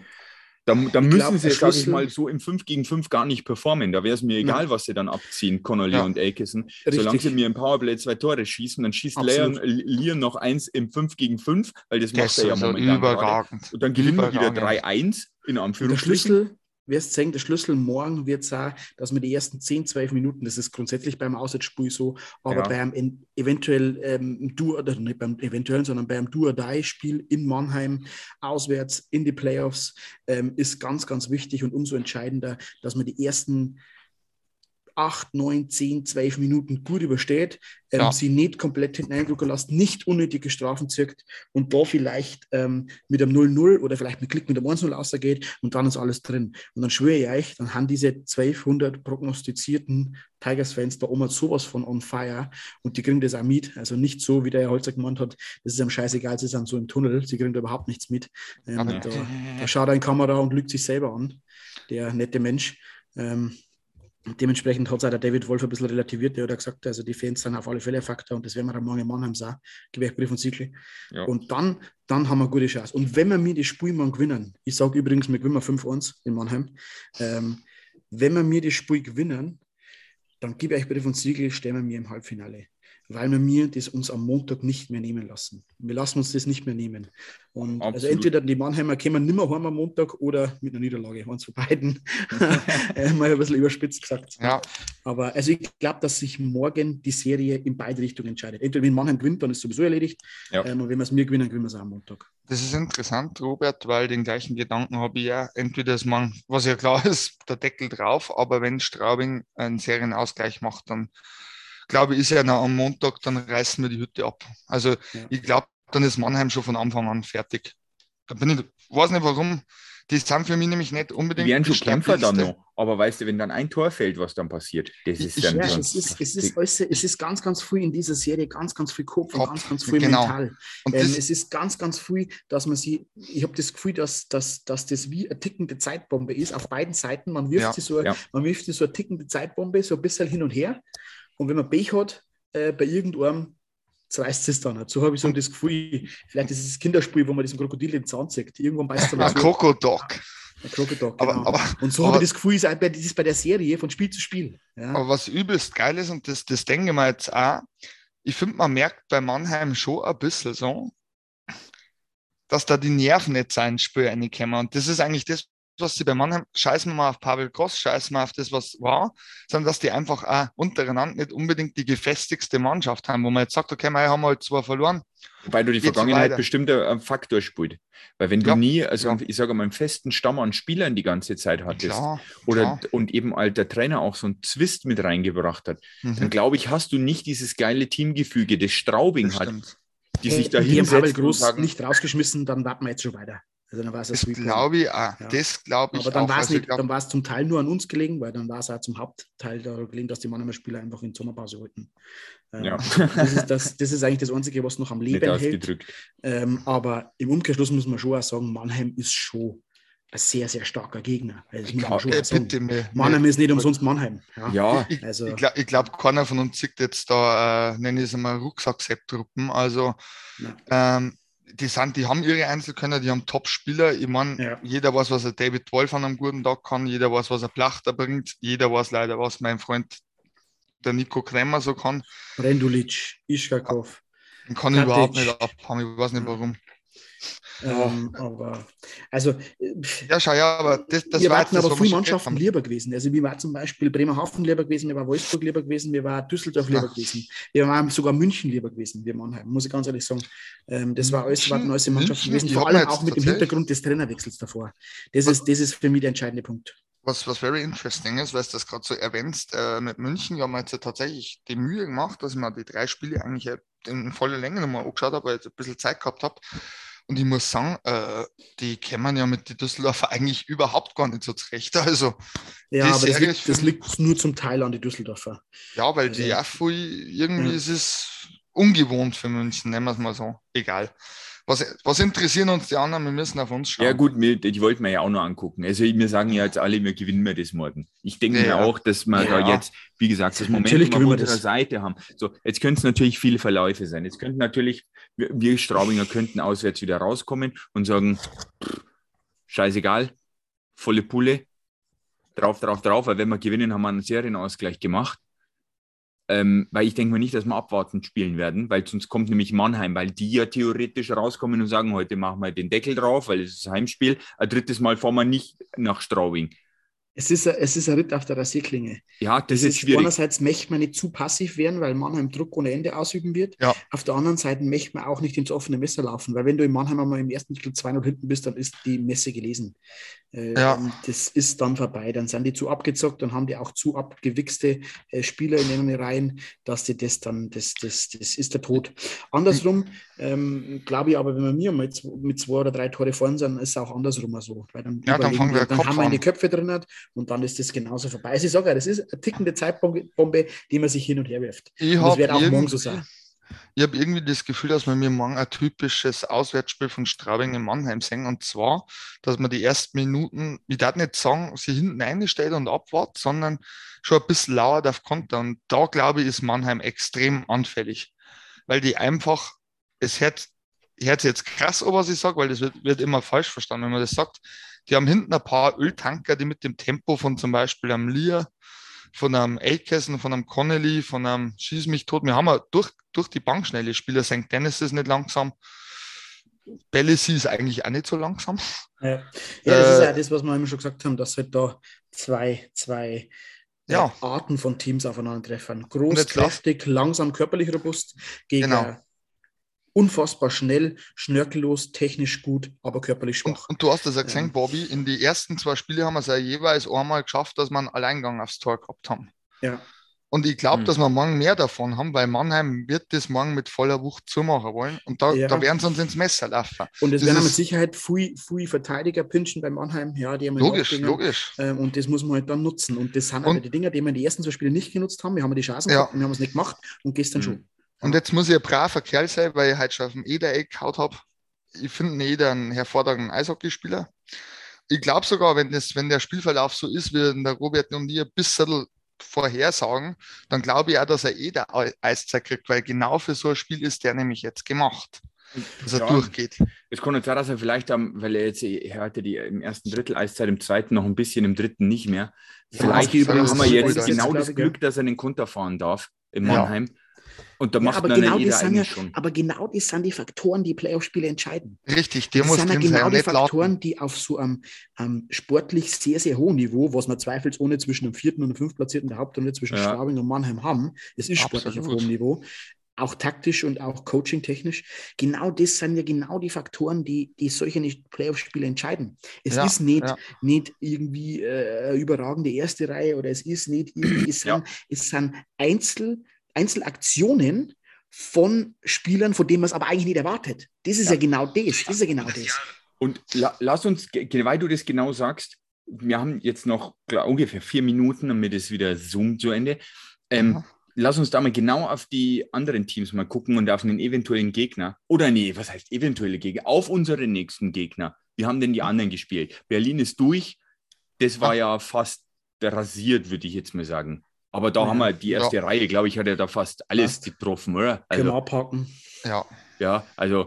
da, da müssen glaub, sie, sag ich mal, so im 5 gegen 5 gar nicht performen. Da wäre es mir egal, ja. was sie dann abziehen, Connolly ja. und Aikison. Solange sie mir im Powerplay zwei Tore schießen, dann schießt Leon, Leon noch eins im 5 gegen 5, weil das, das macht er ja momentan überragend. Gerade. Und dann gewinnen wir wieder 3-1 in Anführungsstrichen. Der Schlüssel, wirst sehen, der Schlüssel morgen wird sein, dass wir die ersten 10, 12 Minuten, das ist grundsätzlich beim Auswärtsspiel so, aber ja. beim eventuell ähm, Du, oder nicht beim eventuellen, sondern beim Do-or-Die-Spiel in Mannheim, auswärts in die Playoffs, ähm, ist ganz, ganz wichtig und umso entscheidender, dass wir die ersten acht, neun, zehn, zwölf Minuten gut übersteht, ähm, ja. sie nicht komplett hineindrücken lässt, nicht unnötige Strafen zirkt und da vielleicht ähm, mit einem 0-0 oder vielleicht mit Klick mit einem 1-0 ausgeht und dann ist alles drin. Und dann schwöre ich euch, dann haben diese 1200 prognostizierten Tigers-Fans da oben sowas von on fire und die kriegen das auch mit. Also nicht so, wie der Herr Holzer gemeint hat, das ist einem scheißegal, sie sind so im Tunnel, sie kriegen da überhaupt nichts mit. Ähm, da, da schaut er in Kamera und lügt sich selber an, der nette Mensch. Ähm, Dementsprechend hat es auch der David Wolf ein bisschen relativiert. Der hat gesagt, also die Fans sind auf alle Fälle ein Faktor und das werden wir am morgen in Mannheim sein. Gewerkbrief und Siegel. Ja. Und dann, dann haben wir eine gute Chance. Und wenn wir mir die Spiel mal gewinnen, ich sage übrigens, wir gewinnen 5-1 in Mannheim, ähm, wenn wir mir die Spiel gewinnen, dann gebe ich euch Brief und Siegel, stellen wir mir im Halbfinale weil wir mir das uns am Montag nicht mehr nehmen lassen. Wir lassen uns das nicht mehr nehmen. Und also entweder die Mannheimer kommen nicht mehr heim am Montag oder mit einer Niederlage, eins von beiden. *laughs* Äh, mal ein bisschen überspitzt gesagt. Ja. Aber also ich glaube, dass sich morgen die Serie in beide Richtungen entscheidet. Entweder wenn Mannheim gewinnt, dann ist es sowieso erledigt. Ja. Ähm, und wenn wir es mir gewinnen, gewinnen wir es auch am Montag. Das ist interessant, Robert, weil den gleichen Gedanken habe ich ja. Entweder ist man, was ja klar ist, der Deckel drauf, aber wenn Straubing einen Serienausgleich macht, dann glaube ich, ist ja noch am Montag, dann reißen wir die Hütte ab. Also ja. ich glaube, dann ist Mannheim schon von Anfang an fertig. Da bin ich, weiß nicht warum. Die sind für mich nämlich nicht unbedingt. Die werden schon Kämpfer dann noch. Aber weißt du, wenn dann ein Tor fällt, was dann passiert, das ist dann. Ja, es, ist, es, ist, alles, es ist ganz, ganz viel in dieser Serie, ganz, ganz viel Kopf, Kopf und ganz, ganz viel genau. mental. Und ähm, es ist ganz, ganz viel, dass man sie, ich habe das Gefühl, dass, dass, dass das wie eine tickende Zeitbombe ist, auf beiden Seiten. Man wirft, ja, sie so, ja. man wirft sie so eine tickende Zeitbombe, so ein bisschen hin und her. Und wenn man Pech hat, äh, bei irgendeinem zerreißt es dann. So habe ich so das Gefühl, vielleicht ist es das Kinderspiel, wo man diesen Krokodil den Zahn zieht. Irgendwann beißt er mal. Krokodok. Crocodile, genau. aber, aber, und so habe ich das Gefühl, das ist bei der Serie von Spiel zu Spiel. Ja. Aber was übelst geil ist, und das, das denke ich mir jetzt auch, ich finde, man merkt bei Mannheim schon ein bisschen so, dass da die Nerven nicht sein Spiel reinkommen. Und das ist eigentlich das, was sie bei Mannheim, scheißen wir mal auf Pavel Gross, scheißen wir auf das, was war, sondern dass die einfach auch untereinander nicht unbedingt die gefestigste Mannschaft haben, wo man jetzt sagt, okay, wir haben halt zwar verloren. Weil du die Vergangenheit bestimmt ein Faktor spielt. Weil wenn du ja, nie, also ja. ich sage mal, einen festen Stamm an Spielern die ganze Zeit hattest klar, oder klar. und eben halt der Trainer auch so einen Zwist mit reingebracht hat, mhm. dann glaube ich, hast du nicht dieses geile Teamgefüge, das Straubing das hat, die sich da hinsetzen und sagen, nicht rausgeschmissen, dann warten wir jetzt schon weiter. Also dann war es das glaube ich auch. Ja. Das glaube ich Aber dann war es also zum Teil nur an uns gelegen, weil dann war es auch zum Hauptteil da gelegen, dass die Mannheimer Spieler einfach in Sommerpause wollten. Ähm, ja. das, ist das, das, ist eigentlich das Einzige, was noch am Leben hält. Ähm, aber im Umkehrschluss muss man schon auch sagen, Mannheim ist schon ein sehr, sehr starker Gegner. Also ja, äh, bitte, mir, Mannheim ist nicht umsonst Mannheim. Ja, ja. ich, also, ich glaube, glaub, keiner von uns sieht jetzt da, äh, nenne ich es mal Rucksack-Sepp-Truppen. Also ähm, die, sind, die haben ihre Einzelkönner, die haben Top-Spieler. Ich meine, ja. jeder weiß, was ein David Wolf an einem guten Tag kann, jeder weiß, was ein Plachter bringt, jeder weiß leider, was mein Freund der Nico Kremer so kann. Rendulic, Ischkakov. Den kann ich überhaupt nicht abhaben, ich weiß nicht warum. Ähm, aber, also, ja, schau, ja, aber das, das wir waren aber viele Mannschaften lieber gewesen. Also, wir waren zum Beispiel Bremerhaven lieber gewesen, wir waren Wolfsburg lieber gewesen, wir waren Düsseldorf lieber ja. gewesen, wir waren sogar München lieber gewesen, wir Mannheim, muss ich ganz ehrlich sagen. Ähm, das war alles, waren alles Mannschaften gewesen, vor allem auch mit dem Hintergrund des Trainerwechsels davor. Das ist, das ist für mich der entscheidende Punkt. Was, was very interesting ist, weil du das gerade so erwähnst, äh, mit München, wir haben jetzt ja tatsächlich die Mühe gemacht, dass ich mir die drei Spiele eigentlich in voller Länge nochmal angeschaut habe, weil ich jetzt ein bisschen Zeit gehabt habe. Und ich muss sagen, äh, die kämen ja mit den Düsseldorfer eigentlich überhaupt gar nicht so zurecht. *laughs* Also, ja, aber das liegt, das liegt, nur zum Teil an die Düsseldorfer. Ja, weil also, die Afui, irgendwie ja. ist es ungewohnt für München, nennen wir es mal so. Egal was, was interessieren uns die anderen? Wir müssen auf uns schauen. Ja, gut, wir, die wollten wir ja auch noch angucken. Also, wir sagen ja jetzt alle, wir gewinnen wir das morgen. Ich denke ja, mir auch, dass wir ja. da jetzt, wie gesagt, das Moment auf unserer Seite haben. So, jetzt könnten es natürlich viele Verläufe sein. Jetzt könnten natürlich, wir, Straubinger könnten auswärts wieder rauskommen und sagen, pff, scheißegal, volle Pulle, drauf, drauf, drauf, weil wenn wir gewinnen, haben wir einen Serienausgleich gemacht. Ähm, weil ich denke mal nicht, dass wir abwartend spielen werden, weil sonst kommt nämlich Mannheim, weil die ja theoretisch rauskommen und sagen, heute machen wir den Deckel drauf, weil es ist Heimspiel. Ein drittes Mal fahren wir nicht nach Straubing. Es ist, ein, es ist ein Ritt auf der Rasierklinge. Ja, das, das ist, schwierig. Einerseits möchte man nicht zu passiv werden, weil Mannheim Druck ohne Ende ausüben wird. Ja. Auf der anderen Seite möchte man auch nicht ins offene Messer laufen, weil wenn du in Mannheim einmal im ersten Spiel 2-0 hinten bist, dann ist die Messe gelesen. Äh, ja. Das ist dann vorbei. Dann sind die zu abgezockt, dann haben die auch zu abgewichste äh, Spieler in ihren Reihen, dass die das dann, das, das, das ist der Tod. Andersrum ähm, glaube ich aber, wenn wir mir mal mit zwei oder drei Tore vorne sind, ist es auch andersrum so. Weil dann, ja, dann, wir, dann haben wir eine Köpfe drin und dann ist das genauso vorbei. Also ich sage ja, das ist eine tickende Zeitbombe, die man sich hin und her wirft. Ich das wird auch morgen so sein. Ich habe irgendwie das Gefühl, dass wir mir morgen ein typisches Auswärtsspiel von Straubing in Mannheim sehen. Und zwar, dass man die ersten Minuten, ich darf nicht sagen, sie hinten einstellt und abwartet, sondern schon ein bisschen lauert auf Konter. Und da, glaube ich, ist Mannheim extrem anfällig. Weil die einfach, es hört, hört jetzt krass an, was ich sage, weil das wird, wird immer falsch verstanden, wenn man das sagt. Die haben hinten ein paar Öltanker, die mit dem Tempo von zum Beispiel einem Lear, von einem Aitkessen, von einem Connelly, von einem Schieß mich tot. Wir haben ja durch, durch die Bank schnelle Spieler. St. Dennis ist nicht langsam. Bellisi ist eigentlich auch nicht so langsam. Ja, ja das äh, ist ja das, was wir immer schon gesagt haben, dass halt da zwei, zwei äh, ja. Arten von Teams aufeinandertreffen. Groß, kraftig, langsam, körperlich robust gegen genau unfassbar schnell, schnörkellos, technisch gut, aber körperlich schwach. Und, und du hast das ja gesehen, ähm, Bobby, in die ersten zwei Spiele haben wir es ja jeweils einmal geschafft, dass wir einen Alleingang aufs Tor gehabt haben. Ja. Und ich glaube, mhm. dass wir morgen mehr davon haben, weil Mannheim wird das morgen mit voller Wucht zumachen wollen. Und da, ja. da werden sie uns ins Messer laufen. Und es werden mit Sicherheit viele, viele Verteidiger pinchen bei Mannheim. Ja, die haben logisch, logisch. Ähm, und das muss man halt dann nutzen. Und das sind und, die Dinge, die wir in den ersten zwei Spielen nicht genutzt haben. Wir haben die Chancen ja. gehabt und wir haben es nicht gemacht. Und gestern mhm. schon. Und jetzt muss ich ein braver Kerl sein, weil ich halt schon auf dem Eder-Eck gehaut habe. Ich finde Eder einen hervorragenden Eishockeyspieler. Ich glaube sogar, wenn, das, wenn der Spielverlauf so ist, wie der Robert und ich ein bisschen vorhersagen, dann glaube ich auch, dass er Eder Eiszeit kriegt, weil genau für so ein Spiel ist der nämlich jetzt gemacht. dass er ja, durchgeht. Es kann jetzt sein, dass er vielleicht, am, weil er jetzt, er hatte die im ersten Drittel Eiszeit, im zweiten noch ein bisschen, im dritten nicht mehr. Vielleicht ja, haben wir jetzt genau das Glück, dass er den Konter fahren darf in Mannheim. Ja. Und da macht ja, aber genau das sind ja, schon. Aber genau das sind die Faktoren, die Playoff-Spiele entscheiden. Richtig, die das muss sind ja genau die Faktoren, lauten. die auf so einem, einem, sportlich sehr, sehr hohen Niveau, was man zweifelsohne zwischen dem vierten und dem fünftplatzierten der Hauptrunde zwischen ja. Schwabing und Mannheim haben, es ist sportlich Absolut. auf hohem Niveau, auch taktisch und auch coaching-technisch. Genau das sind ja genau die Faktoren, die, die solche Playoff-Spiele entscheiden. Es ja, ist nicht, ja. nicht irgendwie äh, überragende erste Reihe oder es ist nicht irgendwie, es sind, es sind Einzel- Einzelaktionen von Spielern, von denen man es aber eigentlich nicht erwartet. Das ist ja, ja genau das. Das ist ja genau das. Und la lass uns, weil du das genau sagst, wir haben jetzt noch klar, ungefähr vier Minuten, damit es wieder Zoom zu Ende. Ähm, lass uns da mal genau auf die anderen Teams mal gucken und auf einen eventuellen Gegner. Oder nee, was heißt eventuelle Gegner? Auf unseren nächsten Gegner. Wie haben denn die anderen gespielt? Berlin ist durch. Das war ja fast rasiert, würde ich jetzt mal sagen. Aber da ja. haben wir die erste ja. Reihe, glaube ich, hat er da fast alles ja. getroffen, oder? Also, Können wir abhaken. Ja. Ja, also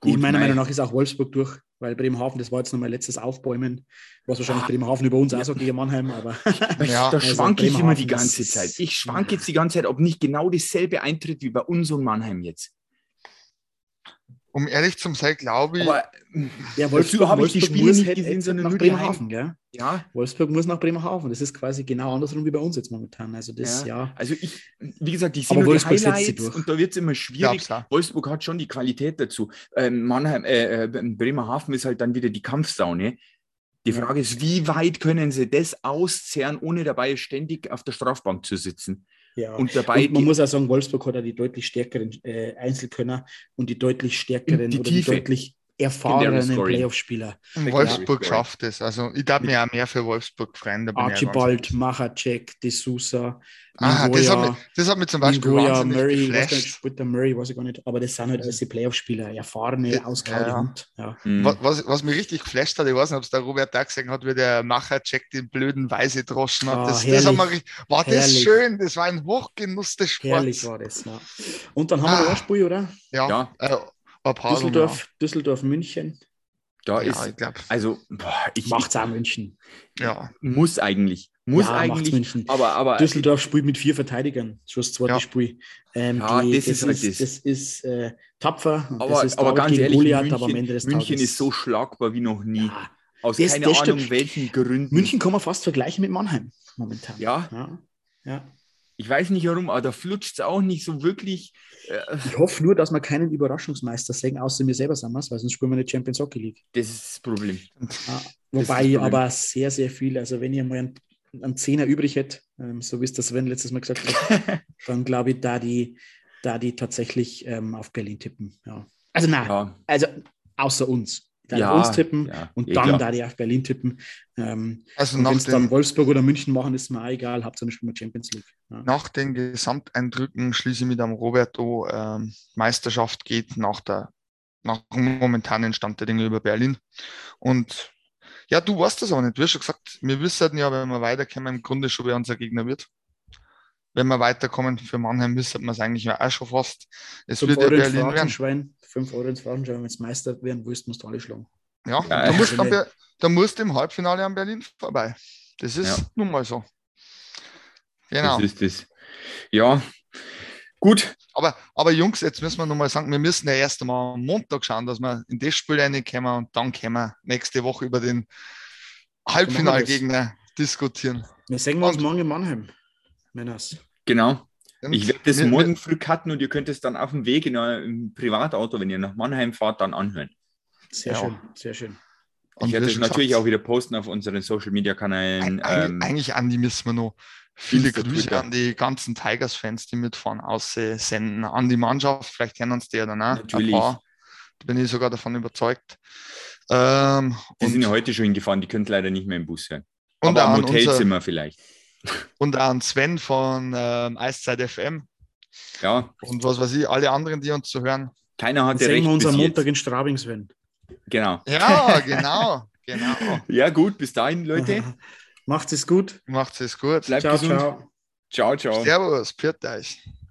gut. Ich meiner Meinung nach ist auch Wolfsburg durch, weil Bremerhaven, das war jetzt nochmal letztes Aufbäumen, was wahrscheinlich ah. Bremerhaven über uns auch so gegen Mannheim, aber. *laughs* ja, da also schwanke ich immer die ganze Zeit. Ich schwanke jetzt die ganze Zeit, ob nicht genau dasselbe eintritt wie bei uns und Mannheim jetzt um ehrlich zu sein, glaube ich. Aber ja, Wolfsburg, habe ich die Spiele nicht gesehen, sondern nach Bremerhaven, gell? Ja. Wolfsburg muss nach Bremerhaven. Das ist quasi genau andersrum wie bei uns jetzt momentan. Also das, ja. ja. Also ich, wie gesagt, ich sehe nur Wolfsburg die Highlights und da wird es immer schwierig. Wolfsburg hat schon die Qualität dazu. Ähm, Mannheim, äh, äh, Bremerhaven ist halt dann wieder die Kampfsaune. Die Frage ist, wie weit können sie das auszehren, ohne dabei ständig auf der Strafbank zu sitzen? Ja. Und dabei. Und man muss auch sagen, Wolfsburg hat ja die deutlich stärkeren äh, Einzelkönner und die deutlich stärkeren die oder die deutlich erfahrenen Playoff-Spieler. Wolfsburg ja. schafft es. Also ich darf mir auch mehr für Wolfsburg freuen. Archibald, Machacek, De Sousa, Ah, das hat, mich, das hat mich zum Beispiel Ingoya, Murray, was nicht, spielt der Murray, weiß ich gar nicht, aber das sind halt alles die Playoff-Spieler, erfahrene, ausgehauen ja. Ja. Mhm. Was, was, mich richtig geflasht hat, ich weiß nicht, ob es der Robert da gesehen hat, wie der Macher-Check den blöden Weise droschen hat. Ah, das, das hat man, war das herrlich. schön, das war ein Hochgenuss des Sports. Herrlich war das, ja. Und dann haben wir ah. noch ein Spiel, oder? Ja, ja. Äh, Düsseldorf, Düsseldorf, München. Da ja, ist, ich glaub, also boah, ich, macht's auch München. Ja, muss eigentlich. Muss ja, eigentlich. München. Aber, aber Düsseldorf spielt mit vier Verteidigern. Schon das zweite ja. Spiel. Ähm, ja, die, das, das, ist, halt das. das ist äh, tapfer. Aber, das ist aber ganz ehrlich, Goliath, München, aber am Ende des München ist so schlagbar wie noch nie. Ja, Aus das, keine Ahnung stimmt. welchen Gründen. München kann man fast vergleichen mit Mannheim momentan. Ja. ja. Ich weiß nicht warum, aber da flutscht es auch nicht so wirklich. Äh, ich hoffe nur, dass wir keinen Überraschungsmeister sehen, außer mir selber sind weil sonst spielen wir eine Champions Hockey League. Das ist das Problem. Ja, wobei ich aber sehr, sehr viel, also wenn ihr mal einen, einen Zehner übrig hätte, ähm, so wie es das Sven letztes Mal gesagt hat, *laughs* dann glaube ich, da die, da die tatsächlich ähm, auf Berlin tippen. Ja. Also nein, ja. also außer uns da ja, uns tippen ja, und eh dann klar. da die auf Berlin tippen. Ähm, also wenn es dann Wolfsburg oder München machen, ist mir auch egal, hauptsache spielen wir Champions League. Ja. Nach den Gesamteindrücken schließe ich mit am Roberto, ähm, Meisterschaft geht nach, der, nach dem momentanen Stand der Dinge über Berlin. Und ja, du weißt das aber nicht. Du hast schon gesagt, wir wissen ja, wenn wir weiterkommen, im Grunde schon, wer unser Gegner wird. Wenn wir weiterkommen für Mannheim, wissen wir es eigentlich auch schon fast. Es wird ja Berlin werden. 5 Euro ins Phrasenschwein, wenn du Meister werden willst, musst du alle schlagen. Ja, da, musst du, da musst du im Halbfinale an Berlin vorbei. Das ist ja. nun mal so. Genau. Das ist das. Ja, gut. Aber, aber Jungs, jetzt müssen wir nochmal sagen, wir müssen ja erst einmal am Montag schauen, dass wir in das Spiel reinkommen und dann können wir nächste Woche über den Halbfinalgegner diskutieren. Wir sehen uns morgen in Mannheim, Männers. Genau. Ich werde das morgen früh cutten und ihr könnt es dann auf dem Weg in einem Privatauto, wenn ihr nach Mannheim fahrt, dann anhören. Sehr ja. schön, sehr schön. Und ich werde es natürlich auch wieder posten auf unseren Social Media Kanälen. Eig ähm, eigentlich, Andi, müssen wir noch viele Grüße Twitter. an die ganzen Tigers-Fans, die mitfahren, aussenden. An die Mannschaft, vielleicht kennen uns die ja dann auch. Natürlich. Da bin ich sogar davon überzeugt. Ähm, die sind ja heute schon hingefahren, die können leider nicht mehr im Bus sein. Und Aber am Hotelzimmer unser, vielleicht. Und an Sven von ähm, Eiszeit FM. Ja. Und was weiß ich, alle anderen, die uns zu hören. Keiner hat recht. Sehen wir uns am Montag in Strabing, Sven. Genau. Ja, *laughs* genau. genau. Ja, gut, bis dahin, Leute. Macht es gut. Macht es gut. Bleibt ciao, gesund. Ciao, ciao. ciao. Servus, pfiat euch.